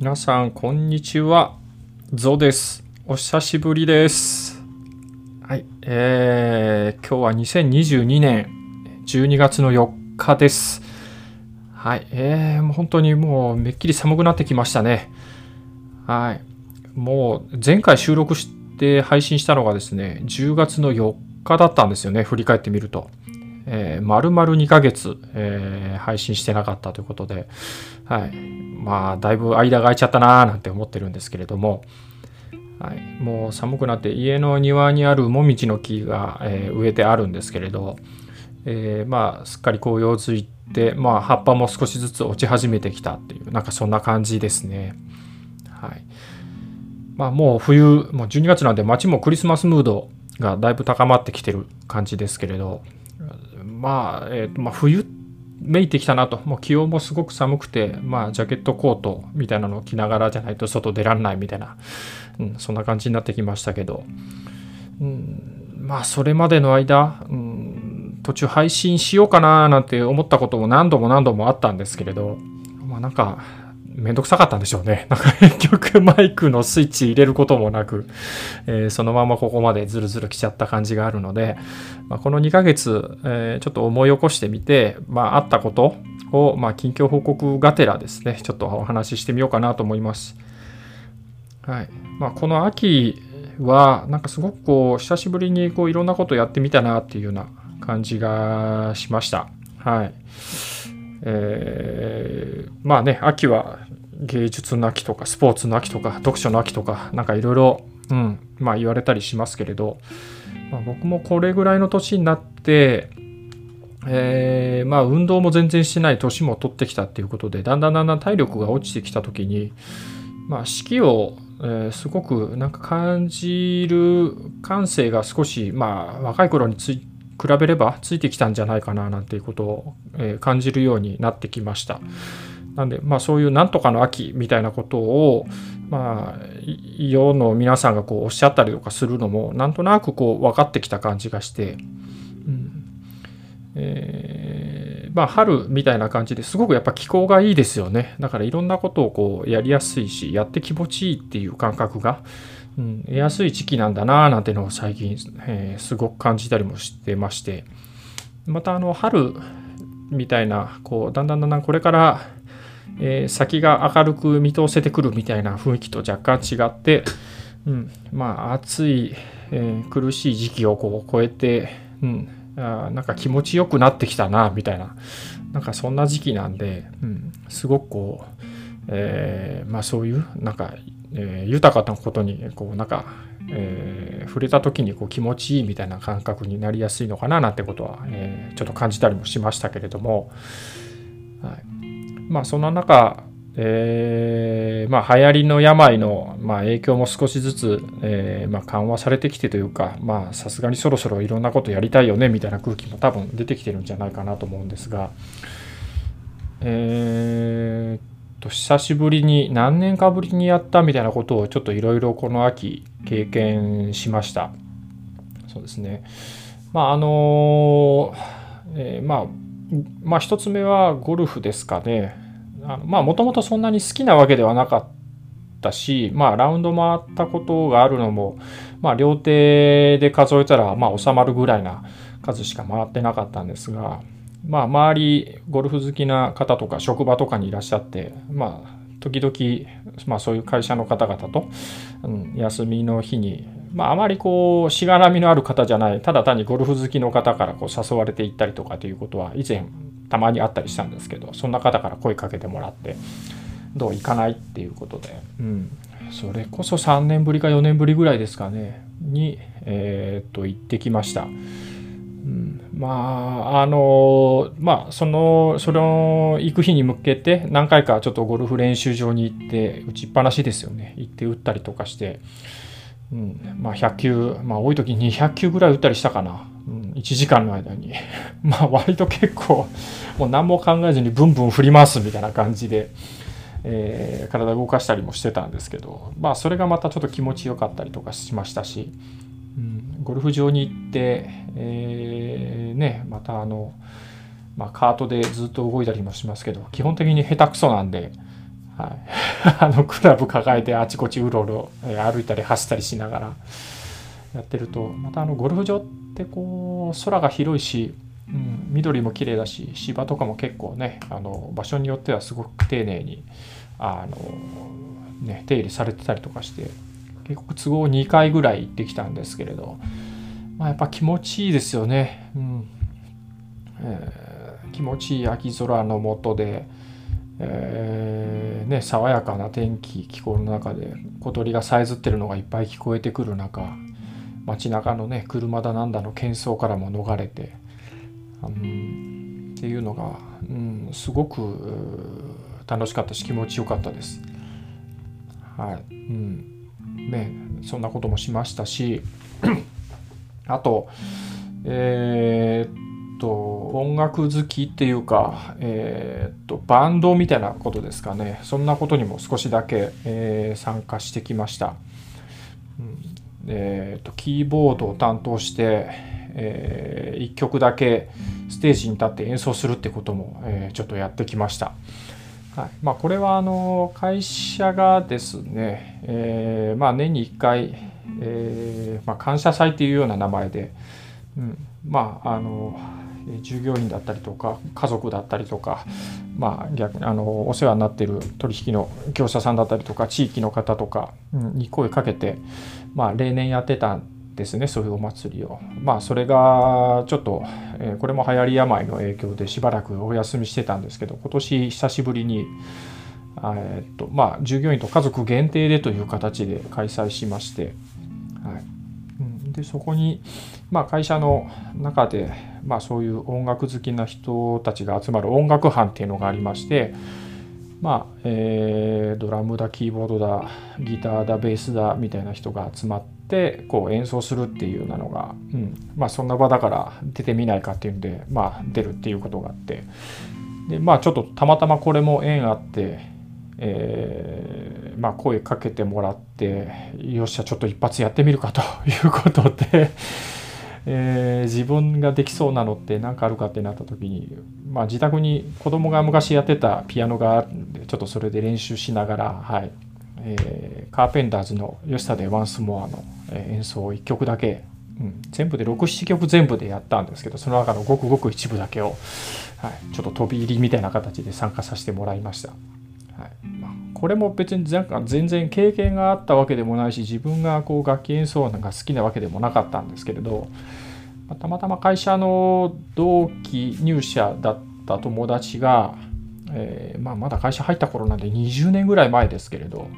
皆さん、こんにちは。ゾウです。お久しぶりです。はい。えー、今日は2022年12月の4日です。はい。えー、もう本当にもうめっきり寒くなってきましたね。はい。もう前回収録して配信したのがですね、10月の4日だったんですよね。振り返ってみると。えー、丸々2ヶ月、えー配信してなかったということで、はい。まあ、だいぶ間が空いちゃったなーなんて思ってるんですけれども、はい、もう寒くなって家の庭にあるもみじの木が、えー植えてあるんですけれど、えーまあすっかり紅葉づいて、まあ、葉っぱも少しずつ落ち始めてきたっていうなんかそんな感じですね。はいまあ、もう冬もう12月なんで街もクリスマスムードがだいぶ高まってきてる感じですけれどまあ、えーとまあ、冬めいてきたなと。もう気温もすごく寒くて、まあ、ジャケットコートみたいなのを着ながらじゃないと外出らんないみたいな、うん、そんな感じになってきましたけど、うん、まあそれまでの間、うん、途中配信しようかななんて思ったことも何度も何度もあったんですけれど、まあ、なんかめんどくさかったんでしょうね。なんか結局マイクのスイッチ入れることもなく、えーそのままここまでズルズル来ちゃった感じがあるので、まあ、この2ヶ月、えーちょっと思い起こしてみて、まあ、あったことを、まあ、近況報告がてらですね、ちょっとお話ししてみようかなと思います。はい。まあ、この秋は、なんかすごくこう、久しぶりにこういろんなことやってみたなっていうような感じがしました。はい。えーまあね、秋は芸術の秋とか、スポーツの秋とか、読書の秋とか、なんかいろいろ、うん、まあ言われたりしますけれど、まあ、僕もこれぐらいの年になって、えーまあ運動も全然してない年も取ってきたっていうことでだんだんだんだん体力が落ちてきた時にまあ四季を、えーすごくなんか感じる感性が少しまあ若い頃につい比べればついてきたんじゃないかななんていうことを、え感じるようになってきました。なんでまあそういうなんとかの秋みたいなことをまあ世の皆さんがこうおっしゃったりとかするのもなんとなくこう分かってきた感じがして、うんえーまあ春みたいな感じですごくやっぱ気候がいいですよねだからいろんなことをこうやりやすいしやって気持ちいいっていう感覚が、うん、得やすい時期なんだななんてのを最近、えーすごく感じたりもしてまして。またあの春みたいなこうだんだんだんだんこれからえー先が明るく見通せてくるみたいな雰囲気と若干違って、うん、まあ暑い、えー苦しい時期をこう超えて、うん、あなんか気持ちよくなってきたなみたいななんかそんな時期なんで、うん、すごくこう、えーまあそういうなんか、えー豊かなことにこうなんか、えー触れた時にこう気持ちいいみたいな感覚になりやすいのかななんてことは、えーちょっと感じたりもしましたけれども、はい、まあそんな中、えーまあ流行りの病の、まあ、影響も少しずつ、えーまあ、緩和されてきてというかまあさすがにそろそろいろんなことやりたいよねみたいな空気も多分出てきてるんじゃないかなと思うんですがえーと久しぶりに何年かぶりにやったみたいなことをちょっといろいろこの秋経験しました。そうですね。まああのえーまあまあ一つ目はゴルフですかね。あのまあもともとそんなに好きなわけではなかったしまあラウンド回ったことがあるのもまあ両手で数えたらまあ収まるぐらいな数しか回ってなかったんですがまあ周りゴルフ好きな方とか職場とかにいらっしゃってまあ時々、まあ、そういう会社の方々と、うん、休みの日に、まあ、あまりこうしがらみのある方じゃないただ単にゴルフ好きの方からこう誘われていったりとかということは以前たまにあったりしたんですけどそんな方から声かけてもらってどう行かないっていうことで、うん、それこそ3年ぶりか4年ぶりぐらいですかねに、えーっと行ってきました。まああのまあそのその行く日に向けて何回かちょっとゴルフ練習場に行って打ちっぱなしですよね。行って打ったりとかして、うん、まあ100球まあ多い時200球ぐらい打ったりしたかな、うん、1時間の間に。まあ割と結構もう何も考えずにブンブン振り回すみたいな感じで、えー体動かしたりもしてたんですけど。まあそれがまたちょっと気持ちよかったりとかしましたし、ゴルフ場に行って、えーねまたあの、まあ、カートでずっと動いたりもしますけど基本的に下手くそなんで、はい、あのクラブ抱えてあちこちうろうろ歩いたり走ったりしながらやってるとまたあのゴルフ場ってこう空が広いし、うん、緑も綺麗だし芝とかも結構ねあの場所によってはすごく丁寧にあの、ね、手入れされてたりとかして結局都合2回ぐらい行ってきたんですけれど、まあ、やっぱ気持ちいいですよね。うん。えー、気持ちいい秋空の下で、えー、ね、爽やかな天気気候の中で小鳥がさえずってるのがいっぱい聞こえてくる中街中のね車だなんだの喧騒からも逃れて、うん、っていうのが、うん、すごく楽しかったし気持ちよかったです。はい、うん。ね、そんなこともしましたし あとえー、と音楽好きっていうか、えー、っとバンドみたいなことですかね。そんなことにも少しだけ、えー、参加してきました、うん。えー、っとキーボードを担当して、え、1曲だけステージに立って演奏するってことも、え、ちょっとやってきました、はい。まあ、これはあの会社がですね、えーまあ、年に1回、えーまあ、感謝祭っていうような名前で、うん、まああの従業員だったりとか家族だったりとか、まあ、逆あのお世話になっている取引の業者さんだったりとか地域の方とかに声かけて、まあ、例年やってたですねそういうお祭りを。まあそれがちょっと、えこれも流行り病の影響でしばらくお休みしてたんですけど今年久しぶりにえっとまあ、従業員と家族限定でという形で開催しまして、はい、でそこに、まあ、会社の中で、まあ、そういう音楽好きな人たちが集まる音楽班っていうのがありまして、まあえー、ドラムだキーボードだギターだベースだみたいな人が集まってこう演奏するっていうようなのが、うん。まあ、そんな場だから出てみないかっていうんで、まあ、出るっていうことがあって。でまあちょっとたまたまこれも縁あって、えーまあ、声かけてもらってよっしゃちょっと一発やってみるかということでえー、自分ができそうなのって何かあるかってなった時に、まあ、自宅に子供が昔やってたピアノがあるんでちょっとそれで練習しながら、はい。えー、カーペンターズの「ヨスタでワンスモア」の演奏を1曲だけ、うん、全部で67曲全部でやったんですけどその中のごくごく一部だけを、はい、ちょっと飛び入りみたいな形で参加させてもらいました。はいま、これも別に全然経験があったわけでもないし自分がこう楽器演奏が好きなわけでもなかったんですけれど、たまたま会社の同期入社だった友達が、えー、まあ、まだ会社入った頃なんで20年ぐらい前ですけれど、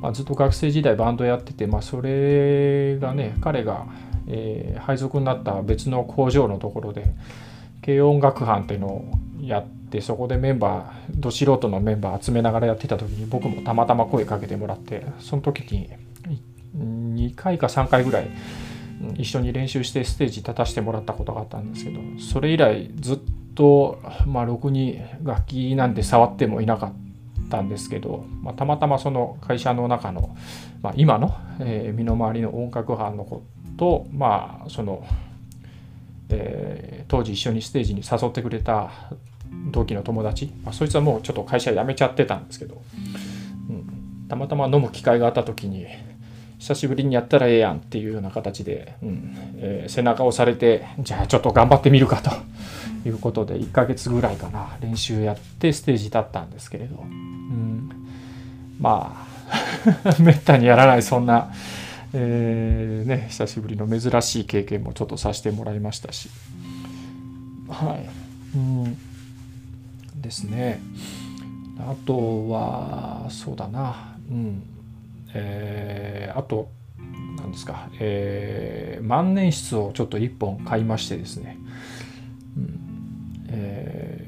まあ、ずっと学生時代バンドやってて、まあ、それがね彼が、えー、配属になった別の工場のところで軽音楽班っていうのをやってそこでメンバーど素人のメンバー集めながらやってた時に僕もたまたま声かけてもらってその時に2回か3回ぐらい一緒に練習してステージ立たせてもらったことがあったんですけどそれ以来ずっと、とまあ、ろくに楽器なんて触ってもいなかったんですけど、まあ、たまたまその会社の中の、まあ、今の、えー、身の回りの音楽班の子とまあその、えー、当時一緒にステージに誘ってくれた同期の友達、まあ、そいつはもうちょっと会社辞めちゃってたんですけど、うん、たまたま飲む機会があった時に久しぶりにやったらええやんっていうような形で、うんえー、背中を押されてじゃあちょっと頑張ってみるかと。いうことで1ヶ月ぐらいかな練習やってステージ立ったんですけれど、うん、まあ めったにやらないそんな、えー、ね、久しぶりの珍しい経験もちょっとさせてもらいましたしはい。うんですね。あとは、そうだな、うん。えー、あと、何ですか、えー、万年筆をちょっと1本買いましてですね。うんえー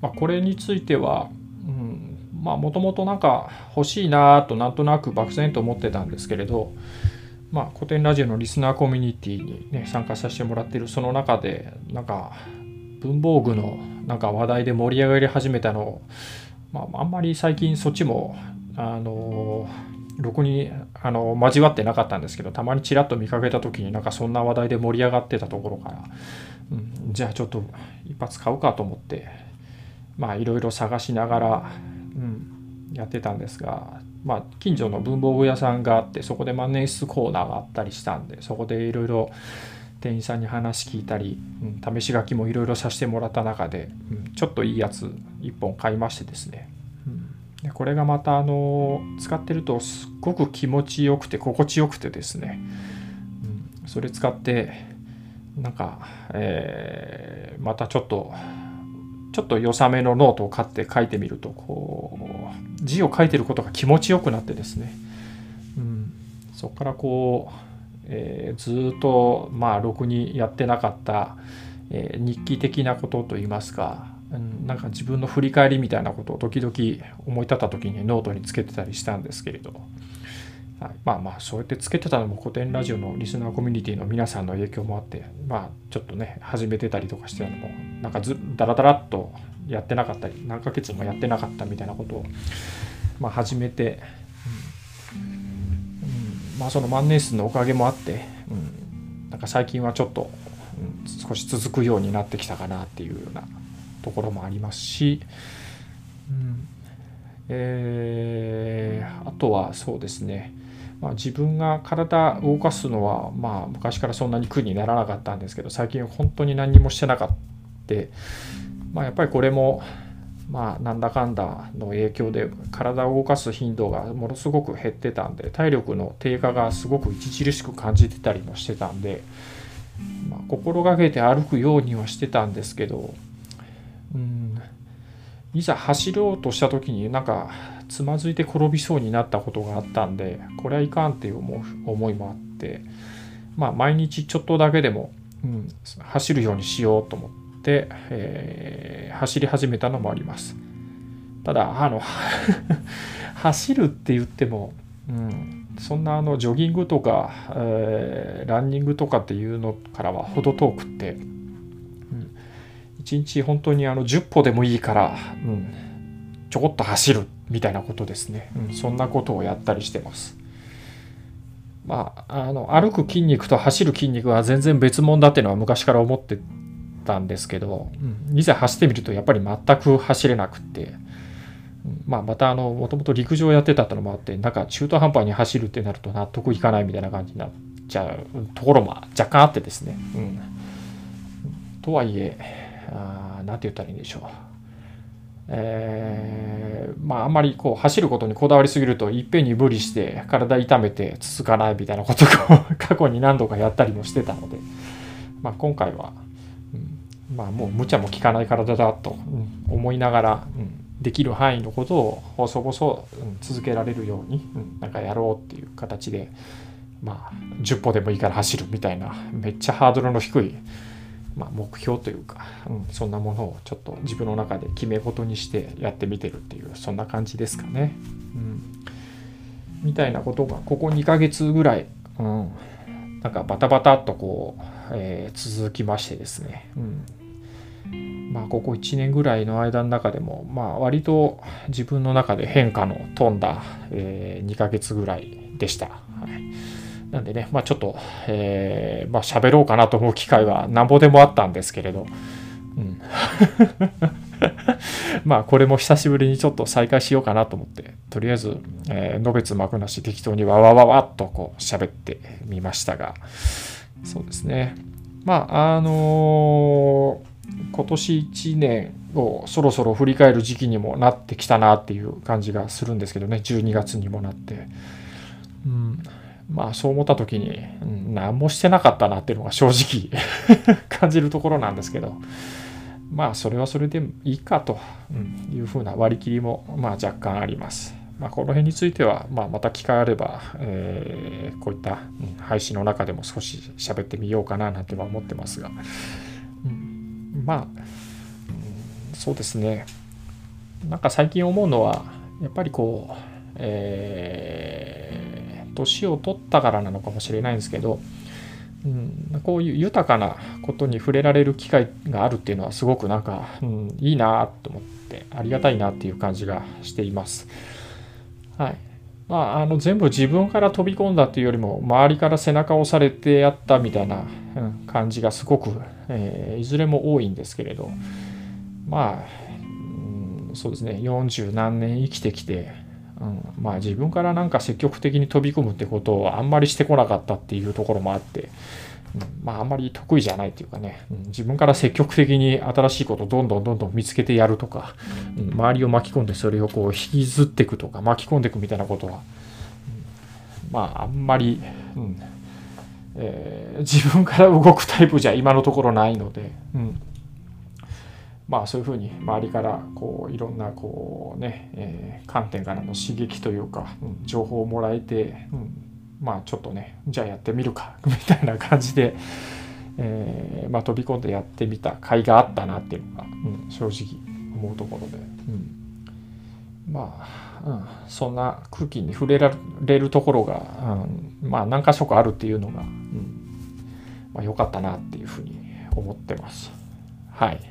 まあ、これについては、うん、まあもともとんか欲しいなとなんとなく漠然と思ってたんですけれど、まあ、古典ラジオのリスナーコミュニティにね参加させてもらってるその中でなんか文房具のなんか話題で盛り上がり始めたのを、まあ、あんまり最近そっちもあのろくにあの交わってなかったんですけどたまにちらっと見かけた時になんかそんな話題で盛り上がってたところから、うん、じゃあちょっと一発買うかと思ってまあいろいろ探しながら、うんやってたんですが、まあ、近所の文房具屋さんがあってそこで万年筆コーナーがあったりしたんでそこでいろいろ店員さんに話聞いたり、うん、試し書きもいろいろさせてもらった中で、うん、ちょっといいやつ1本買いましてですね、でこれがまたあの使ってるとすっごく気持ちよくて心地よくてですね、うん、それ使ってなんか、えー、またちょっとちょっと良さめのノートを買って書いてみるとこう字を書いてることが気持ちよくなってですね、うん、そこからこうえー、ずっとまあろくにやってなかった、えー、日記的なことといいますか、なんか自分の振り返りみたいなことを時々思い立った時にノートにつけてたりしたんですけれど、はい、まあまあそうやってつけてたのも古典ラジオのリスナーコミュニティの皆さんの影響もあってまあちょっとね始めてたりとかしてたのもなんかずダラダラっとやってなかったり何ヶ月もやってなかったみたいなことを、まあ、始めてうん。まあその万年筆のおかげもあって、うん、なんか最近はちょっと、うん、少し続くようになってきたかなっていうようなところもありますし、うん。えー、あとはそうですね、まあ、自分が体を動かすのは、まあ、昔からそんなに苦にならなかったんですけど最近本当に何もしてなかった、まあ、やっぱりこれもまあ、なんだかんだの影響で体を動かす頻度がものすごく減ってたんで体力の低下がすごく著しく感じてたりもしてたんで、まあ、心がけて歩くようにはしてたんですけど、うん、いざ走ろうとした時になんかつまずいて転びそうになったことがあったんでこれはいかんっていう思いもあって、まあ、毎日ちょっとだけでも、うん、走るようにしようと思って。、えー、走り始めたのもあります。ただ、あの 走るって言っても、うん、そんなあのジョギングとか、えー、ランニングとかっていうのからは程遠くって、1日本当にあの10歩でもいいから、うん、ちょこっと走るみたいなことですね、うん、そんなことをやったりしてます。まあ、あの歩く筋肉と走る筋肉は全然別物だっていうのは昔から思ってたんですけど、うん、いざ走ってみるとやっぱり全く走れなくって、まあ、またあのもともと陸上やってたってのもあってなんか中途半端に走るってなると納得いかないみたいな感じになっちゃうところも若干あってですね、うん、とはいえあ何て言ったらいいんでしょう。えー、まああんまりこう走ることにこだわりすぎるといっぺんに無理して体痛めて続かないみたいなことを過去に何度かやったりもしてたので、まあ、今回はまあもう無茶も効かない体だと、思いながら、うん、できる範囲のことを細々、続けられるように、うん、なんかやろうっていう形でまあ10歩でもいいから走るみたいなめっちゃハードルの低い、まあ、目標というか、うん、そんなものをちょっと自分の中で決め事にしてやってみてるっていうそんな感じですかね。うん、みたいなことがここ2ヶ月ぐらい、うん、なんかバタバタっとこう、えー、続きましてですね、うん、まあ、ここ1年ぐらいの間の中でも、まあ、割と自分の中で変化の飛んだ、えー、2ヶ月ぐらいでした。はい、なんでね、まあ、ちょっと、えー、まあ、喋ろうかなと思う機会はなんぼでもあったんですけれど、うん、まあ、これも久しぶりにちょっと再開しようかなと思って、とりあえず、えー、のべつ幕なし適当にわわわわっとこう喋ってみましたが、そうですね。まあ、あのー今年1年をそろそろ振り返る時期にもなってきたなっていう感じがするんですけどね。12月にもなって、うん、まあそう思った時に、うん、何もしてなかったなっていうのが正直 感じるところなんですけどまあそれはそれでいいかというふうな割り切りもまあ若干あります。まあ、この辺については、まあ、また機会あれば、えー、こういった、配信の中でも少し喋ってみようかななんては思ってますが、まあ、うん、そうですねなんか最近思うのはやっぱりこうえー、年を取ったからなのかもしれないんですけど、うん、こういう豊かなことに触れられる機会があるっていうのはすごくなんか、うん、いいなと思ってありがたいなっていう感じがしています。はいまあ、あの全部自分から飛び込んだっていうよりも周りから背中を押されてやったみたいな、うん、感じがすごくえー、いずれも多いんですけれどまあ、うん、そうですね40何年生きてきて、うん、まあ自分からなんか積極的に飛び込むってことをあんまりしてこなかったっていうところもあって、うん、まああんまり得意じゃないっていうかね、うん、自分から積極的に新しいことをどんどんどんどん見つけてやるとか、うん、周りを巻き込んでそれをこう引きずっていくとか巻き込んでいくみたいなことは、うん、まああんまり、うん。えー、自分から動くタイプじゃ今のところないので、うん。まあそういうふうに周りからこういろんなこうね、えー、観点からの刺激というか、うん、情報をもらえて、うん、まあちょっとねじゃあやってみるか みたいな感じで、えー、まあ、飛び込んでやってみた甲斐があったなっていうのが、うん、正直思うところで、うん、まあ、うん、そんな空気に触れられるところが、うん、まあ何箇所かあるっていうのが、うんまあ、かったなっていうふうに思ってます。はい。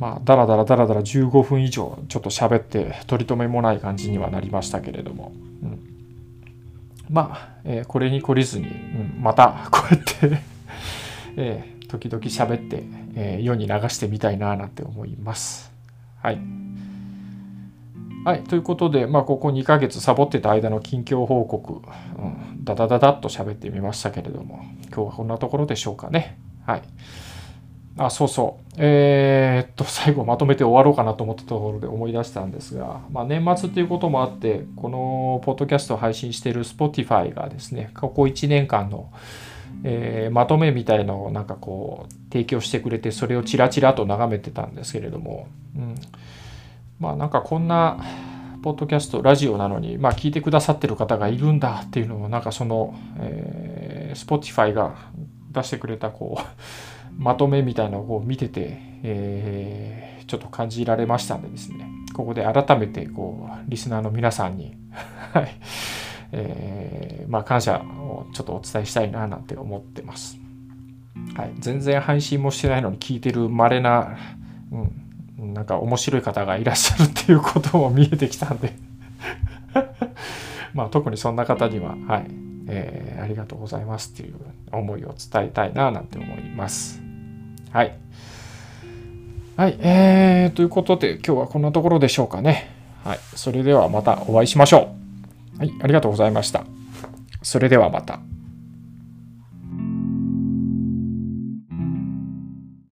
まあ、だらだらだらだら15分以上ちょっと喋って取り留めもない感じにはなりましたけれども、うん、まあ、えー、これに懲りずに、うん、また こうやってえー、時々喋って、えー、世に流してみたいななんて思います。はい。はい、ということで、まあ、ここ2ヶ月サボってた間の近況報告、うん、ダダダダッと喋ってみましたけれども、今日はこんなところでしょうかね。はい。あ、そうそう。えー、っと、最後まとめて終わろうかなと思ったところで思い出したんですが、まあ、年末ということもあって、このポッドキャストを配信している Spotify がですね、ここ1年間の、えー、まとめみたいのをなんかこう提供してくれてそれをチラチラと眺めてたんですけれども、うん、まあなんかこんなポッドキャストラジオなのに、まあ、聞いてくださってる方がいるんだっていうのをなんかその、えー、Spotify が出してくれたこうまとめみたいなのを見てて、えー、ちょっと感じられましたんでですね、ここで改めてこうリスナーの皆さんに はい、えー、まあ、感謝をちょっとお伝えしたいななんて思ってます。はい、全然配信もしてないのに聞いてる稀な、うん、なんか面白い方がいらっしゃるっていうことも見えてきたんで まあ特にそんな方には、はい、えー、ありがとうございますっていう思いを伝えたいななんて思います。はい。はい、えー、ということで今日はこんなところでしょうかね。はい、それではまたお会いしましょう。はい、ありがとうございました。それではまた。